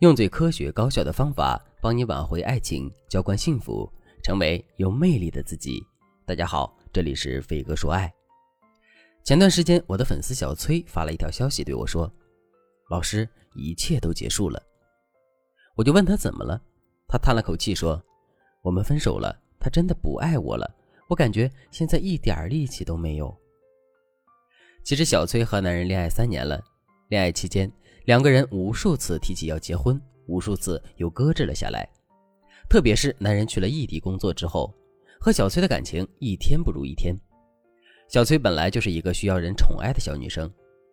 用最科学高效的方法帮你挽回爱情，浇灌幸福，成为有魅力的自己。大家好，这里是飞哥说爱。前段时间，我的粉丝小崔发了一条消息对我说：“老师，一切都结束了。”我就问他怎么了，他叹了口气说：“我们分手了，他真的不爱我了，我感觉现在一点力气都没有。”其实，小崔和男人恋爱三年了，恋爱期间。两个人无数次提起要结婚，无数次又搁置了下来。特别是男人去了异地工作之后，和小崔的感情一天不如一天。小崔本来就是一个需要人宠爱的小女生，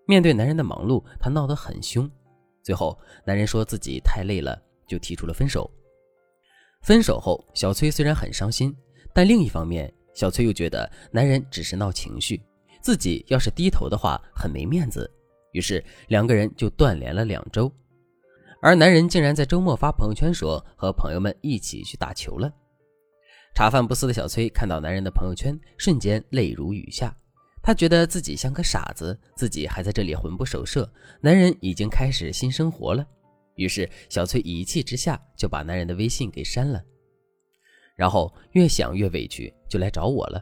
面对男人的忙碌，她闹得很凶。最后，男人说自己太累了，就提出了分手。分手后，小崔虽然很伤心，但另一方面，小崔又觉得男人只是闹情绪，自己要是低头的话，很没面子。于是两个人就断联了两周，而男人竟然在周末发朋友圈说和朋友们一起去打球了。茶饭不思的小崔看到男人的朋友圈，瞬间泪如雨下。他觉得自己像个傻子，自己还在这里魂不守舍，男人已经开始新生活了。于是小崔一气之下就把男人的微信给删了，然后越想越委屈，就来找我了。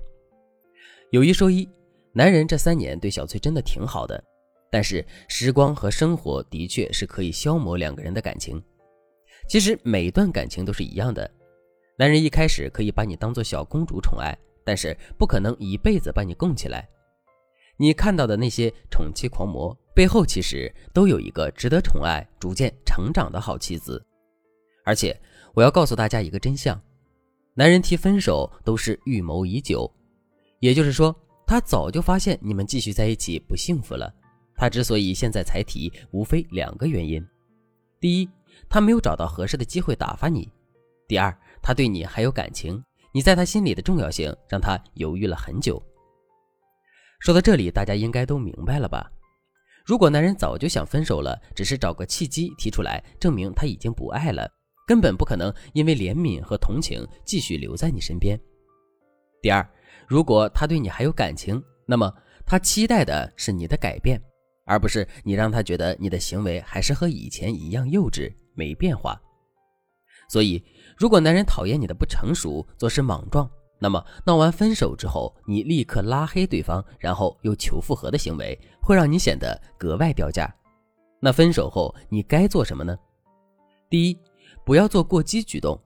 有一说一，男人这三年对小崔真的挺好的。但是时光和生活的确是可以消磨两个人的感情。其实每一段感情都是一样的，男人一开始可以把你当做小公主宠爱，但是不可能一辈子把你供起来。你看到的那些宠妻狂魔背后，其实都有一个值得宠爱、逐渐成长的好妻子。而且我要告诉大家一个真相：男人提分手都是预谋已久，也就是说，他早就发现你们继续在一起不幸福了。他之所以现在才提，无非两个原因：第一，他没有找到合适的机会打发你；第二，他对你还有感情，你在他心里的重要性让他犹豫了很久。说到这里，大家应该都明白了吧？如果男人早就想分手了，只是找个契机提出来，证明他已经不爱了，根本不可能因为怜悯和同情继续留在你身边。第二，如果他对你还有感情，那么他期待的是你的改变。而不是你让他觉得你的行为还是和以前一样幼稚没变化。所以，如果男人讨厌你的不成熟、做事莽撞，那么闹完分手之后，你立刻拉黑对方，然后又求复合的行为，会让你显得格外掉价。那分手后你该做什么呢？第一，不要做过激举动。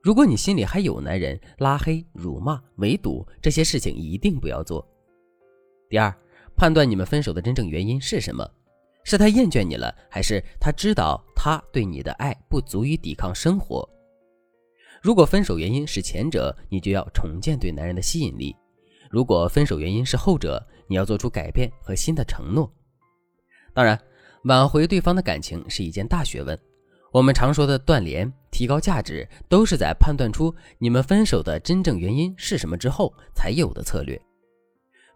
如果你心里还有男人，拉黑、辱骂、围堵这些事情一定不要做。第二。判断你们分手的真正原因是什么？是他厌倦你了，还是他知道他对你的爱不足以抵抗生活？如果分手原因是前者，你就要重建对男人的吸引力；如果分手原因是后者，你要做出改变和新的承诺。当然，挽回对方的感情是一件大学问。我们常说的断联、提高价值，都是在判断出你们分手的真正原因是什么之后才有的策略。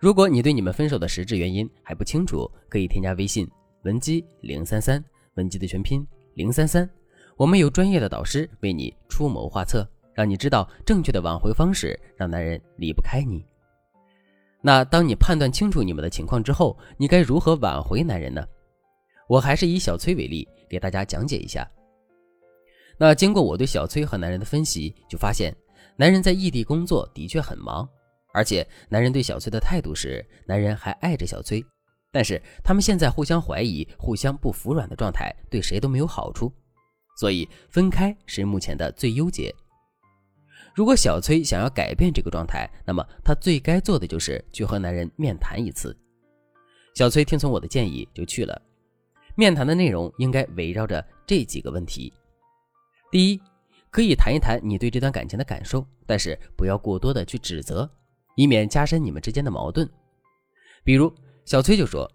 如果你对你们分手的实质原因还不清楚，可以添加微信文姬零三三，文姬的全拼零三三，我们有专业的导师为你出谋划策，让你知道正确的挽回方式，让男人离不开你。那当你判断清楚你们的情况之后，你该如何挽回男人呢？我还是以小崔为例，给大家讲解一下。那经过我对小崔和男人的分析，就发现男人在异地工作的确很忙。而且，男人对小崔的态度是，男人还爱着小崔，但是他们现在互相怀疑、互相不服软的状态，对谁都没有好处，所以分开是目前的最优解。如果小崔想要改变这个状态，那么他最该做的就是去和男人面谈一次。小崔听从我的建议就去了，面谈的内容应该围绕着这几个问题：第一，可以谈一谈你对这段感情的感受，但是不要过多的去指责。以免加深你们之间的矛盾。比如小崔就说：“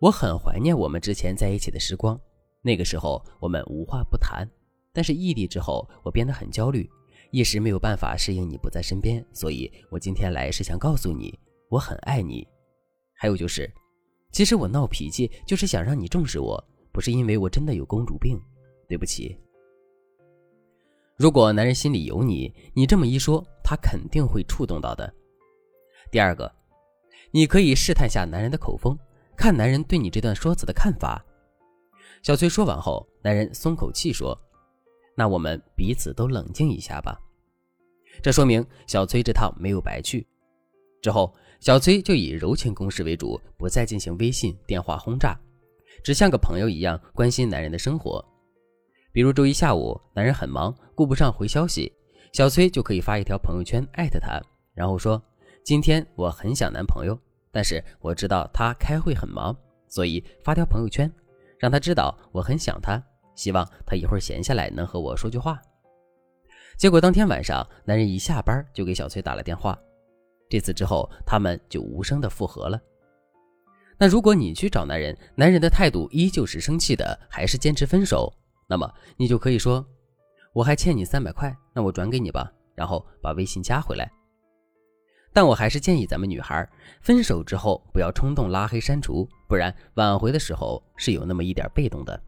我很怀念我们之前在一起的时光，那个时候我们无话不谈。但是异地之后，我变得很焦虑，一时没有办法适应你不在身边，所以我今天来是想告诉你，我很爱你。还有就是，其实我闹脾气就是想让你重视我，不是因为我真的有公主病。对不起。如果男人心里有你，你这么一说，他肯定会触动到的。”第二个，你可以试探下男人的口风，看男人对你这段说辞的看法。小崔说完后，男人松口气说：“那我们彼此都冷静一下吧。”这说明小崔这趟没有白去。之后，小崔就以柔情攻势为主，不再进行微信、电话轰炸，只像个朋友一样关心男人的生活。比如周一下午，男人很忙，顾不上回消息，小崔就可以发一条朋友圈艾特他，然后说：“今天我很想男朋友，但是我知道他开会很忙，所以发条朋友圈，让他知道我很想他，希望他一会儿闲下来能和我说句话。”结果当天晚上，男人一下班就给小崔打了电话。这次之后，他们就无声的复合了。那如果你去找男人，男人的态度依旧是生气的，还是坚持分手，那么你就可以说：“我还欠你三百块，那我转给你吧。”然后把微信加回来。但我还是建议咱们女孩分手之后不要冲动拉黑删除，不然挽回的时候是有那么一点被动的。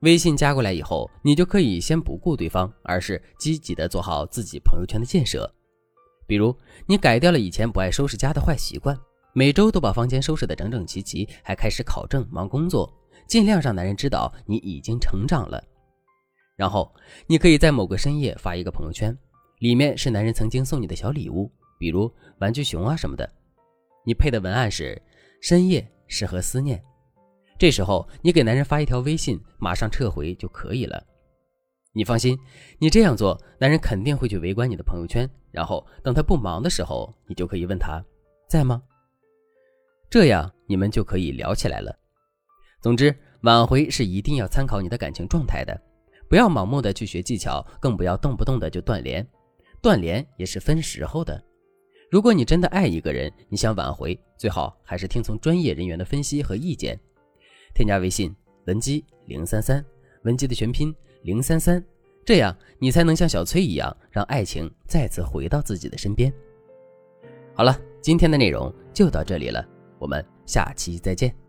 微信加过来以后，你就可以先不顾对方，而是积极的做好自己朋友圈的建设。比如，你改掉了以前不爱收拾家的坏习惯，每周都把房间收拾得整整齐齐，还开始考证、忙工作，尽量让男人知道你已经成长了。然后，你可以在某个深夜发一个朋友圈，里面是男人曾经送你的小礼物，比如玩具熊啊什么的。你配的文案是“深夜适合思念”，这时候你给男人发一条微信，马上撤回就可以了。你放心，你这样做，男人肯定会去围观你的朋友圈，然后等他不忙的时候，你就可以问他在吗？这样你们就可以聊起来了。总之，挽回是一定要参考你的感情状态的，不要盲目的去学技巧，更不要动不动的就断联。断联也是分时候的。如果你真的爱一个人，你想挽回，最好还是听从专业人员的分析和意见。添加微信文姬零三三，文姬的全拼。零三三，这样你才能像小崔一样，让爱情再次回到自己的身边。好了，今天的内容就到这里了，我们下期再见。